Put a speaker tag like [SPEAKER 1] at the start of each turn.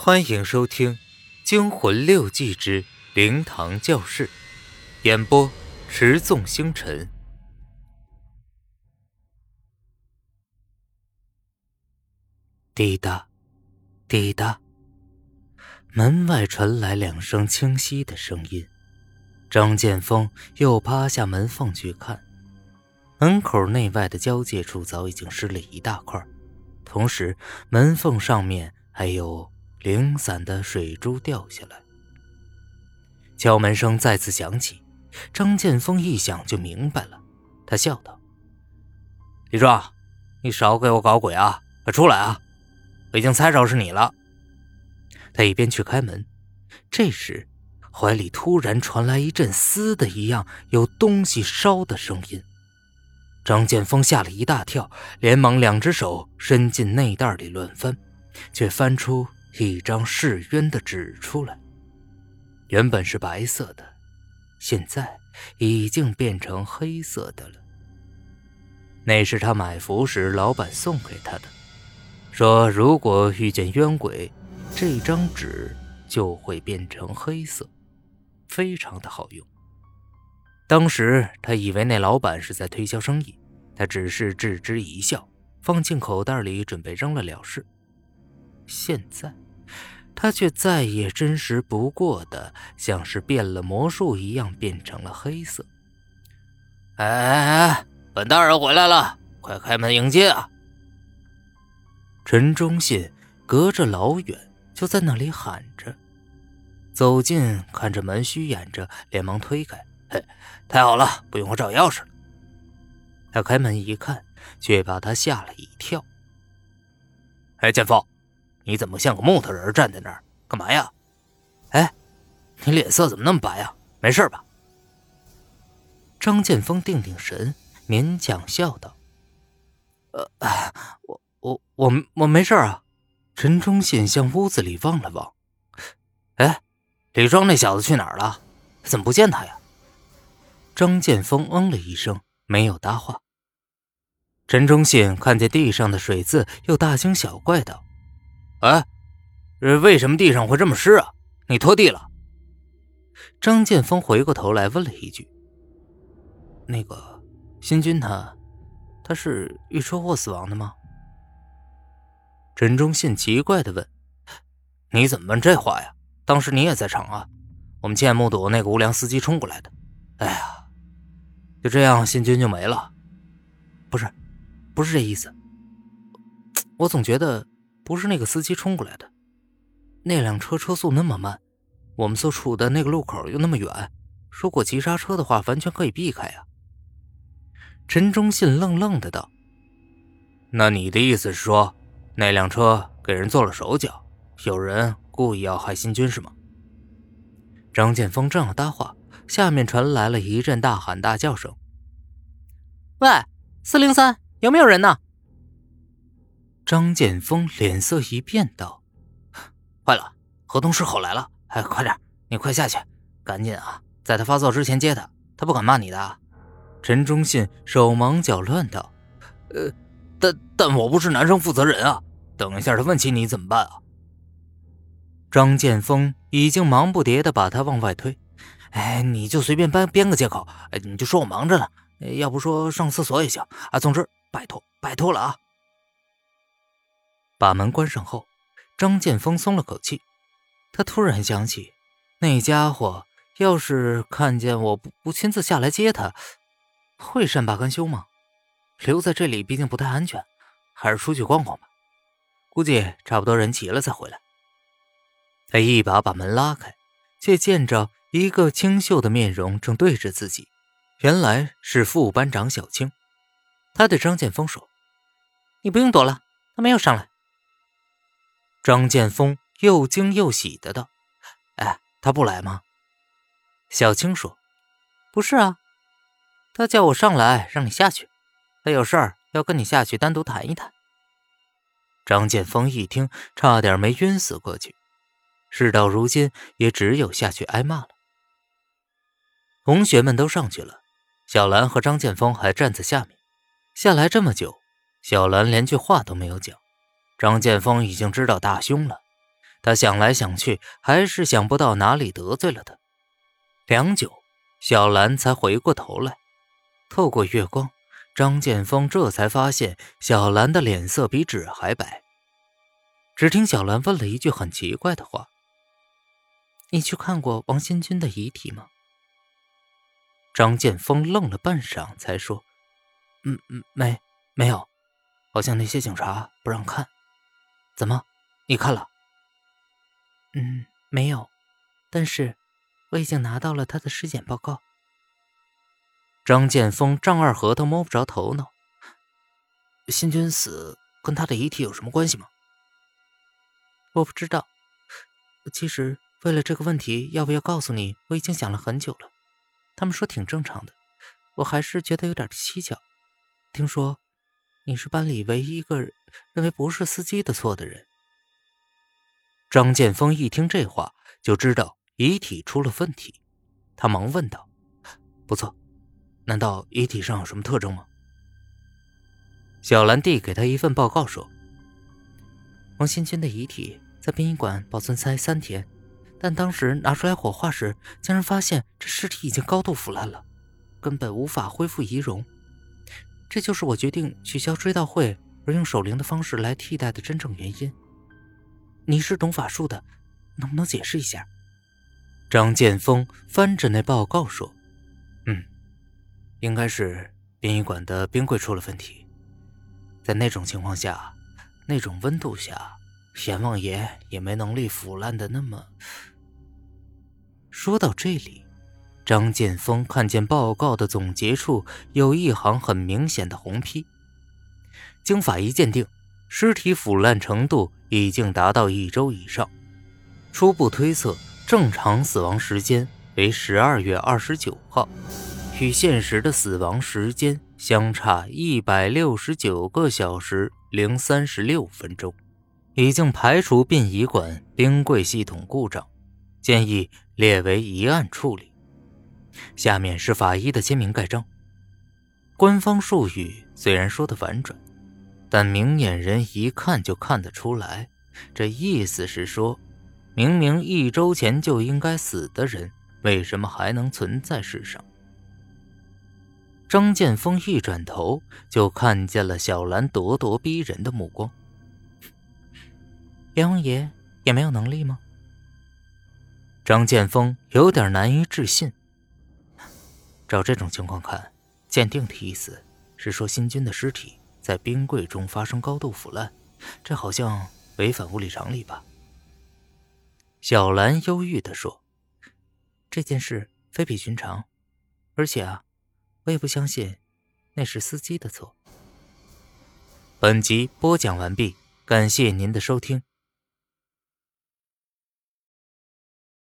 [SPEAKER 1] 欢迎收听《惊魂六记之灵堂教室》，演播：持纵星辰。滴答，滴答，门外传来两声清晰的声音。张剑锋又趴下门缝去看，门口内外的交界处早已经湿了一大块，同时门缝上面还有。零散的水珠掉下来，敲门声再次响起。张建锋一想就明白了，他笑道：“李壮，你少给我搞鬼啊！快出来啊！我已经猜着是你了。”他一边去开门，这时怀里突然传来一阵“嘶”的一样有东西烧的声音。张建锋吓了一大跳，连忙两只手伸进内袋里乱翻，却翻出。一张誓约的纸出来，原本是白色的，现在已经变成黑色的了。那是他买符时老板送给他的，说如果遇见冤鬼，这张纸就会变成黑色，非常的好用。当时他以为那老板是在推销生意，他只是置之一笑，放进口袋里准备扔了了事。现在。他却再也真实不过的，像是变了魔术一样，变成了黑色。哎哎哎！本大人回来了，快开门迎接啊！陈忠信隔着老远就在那里喊着，走近看着门虚掩着，连忙推开。嘿，太好了，不用我找钥匙了。他开门一看，却把他吓了一跳。哎，剑锋。你怎么像个木头人站在那儿？干嘛呀？哎，你脸色怎么那么白啊？没事吧？张剑锋定定神，勉强笑道：“呃，我我我我没事啊。”陈忠信向屋子里望了望，哎，李庄那小子去哪儿了？怎么不见他呀？张剑锋嗯了一声，没有搭话。陈忠信看见地上的水渍，又大惊小怪道。哎，为什么地上会这么湿啊？你拖地了？张建锋回过头来问了一句：“那个新军他，他是遇车祸死亡的吗？”陈忠信奇怪的问：“你怎么问这话呀？当时你也在场啊？我们亲眼目睹那个无良司机冲过来的。哎呀，就这样，新军就没了？不是，不是这意思。我总觉得……”不是那个司机冲过来的，那辆车车速那么慢，我们所处的那个路口又那么远，如果急刹车的话，完全可以避开呀。陈忠信愣愣的道：“那你的意思是说，那辆车给人做了手脚，有人故意要害新军是吗？”张建峰正要搭话，下面传来了一阵大喊大叫声：“
[SPEAKER 2] 喂，四零三，有没有人呢？”
[SPEAKER 1] 张剑锋脸色一变，道：“坏了，河东狮吼来了！哎，快点，你快下去，赶紧啊，在他发作之前接他，他不敢骂你的。”陈忠信手忙脚乱道：“呃，但但我不是男生负责人啊，等一下他问起你怎么办啊？”张剑锋已经忙不迭的把他往外推：“哎，你就随便编编个借口，哎，你就说我忙着呢，要不说上厕所也行啊。总之，拜托，拜托了啊！”把门关上后，张剑锋松了口气。他突然想起，那家伙要是看见我不不亲自下来接他，会善罢甘休吗？留在这里毕竟不太安全，还是出去逛逛吧。估计差不多人齐了再回来。他一把把门拉开，却见着一个清秀的面容正对着自己，原来是副班长小青。他对张剑锋说：“
[SPEAKER 2] 你不用躲了，他没有上来。”
[SPEAKER 1] 张建锋又惊又喜的道：“哎，他不来吗？”小青说：“
[SPEAKER 2] 不是啊，他叫我上来让你下去，他有事儿要跟你下去单独谈一谈。”
[SPEAKER 1] 张建锋一听，差点没晕死过去。事到如今，也只有下去挨骂了。同学们都上去了，小兰和张建锋还站在下面。下来这么久，小兰连句话都没有讲。张建锋已经知道大凶了，他想来想去，还是想不到哪里得罪了他。良久，小兰才回过头来，透过月光，张建锋这才发现小兰的脸色比纸还白。只听小兰问了一句很奇怪的话：“
[SPEAKER 2] 你去看过王新军的遗体吗？”
[SPEAKER 1] 张建锋愣了半晌，才说：“
[SPEAKER 2] 嗯嗯，没没有，好像那些警察不让看。怎么，你看了？”“嗯，没有，但是。”我已经拿到了他的尸检报告。
[SPEAKER 1] 张建锋丈二和尚摸不着头脑。
[SPEAKER 2] 新军死跟他的遗体有什么关系吗？我不知道。其实为了这个问题，要不要告诉你，我已经想了很久了。他们说挺正常的，我还是觉得有点蹊跷。听说你是班里唯一一个认为不是司机的错的人。
[SPEAKER 1] 张建锋一听这话，就知道。遗体出了问题，他忙问道：“
[SPEAKER 2] 不错，难道遗体上有什么特征吗？”
[SPEAKER 1] 小兰递给他一份报告说：“
[SPEAKER 2] 王新军的遗体在殡仪馆保存才三天，但当时拿出来火化时，竟然发现这尸体已经高度腐烂了，根本无法恢复仪容。这就是我决定取消追悼会而用守灵的方式来替代的真正原因。你是懂法术的，能不能解释一下？”
[SPEAKER 1] 张剑锋翻着那报告说：“
[SPEAKER 2] 嗯，应该是殡仪馆的冰柜出了问题。在那种情况下，那种温度下，阎王爷也没能力腐烂的那么……”
[SPEAKER 1] 说到这里，张建锋看见报告的总结处有一行很明显的红批：“经法医鉴定，尸体腐烂程度已经达到一周以上，初步推测。”正常死亡时间为十二月二十九号，与现实的死亡时间相差一百六十九个小时零三十六分钟，已经排除殡仪馆冰柜系统故障，建议列为疑案处理。下面是法医的签名盖章。官方术语虽然说的婉转，但明眼人一看就看得出来，这意思是说。明明一周前就应该死的人，为什么还能存在世上？张剑锋一转头就看见了小兰咄咄逼人的目光。
[SPEAKER 2] 阎王爷也没有能力吗？
[SPEAKER 1] 张剑锋有点难以置信。
[SPEAKER 2] 照这种情况看，鉴定的意思是说新军的尸体在冰柜中发生高度腐烂，这好像违反物理常理吧？
[SPEAKER 1] 小兰忧郁地说：“
[SPEAKER 2] 这件事非比寻常，而且啊，我也不相信那是司机的错。”
[SPEAKER 1] 本集播讲完毕，感谢您的收听。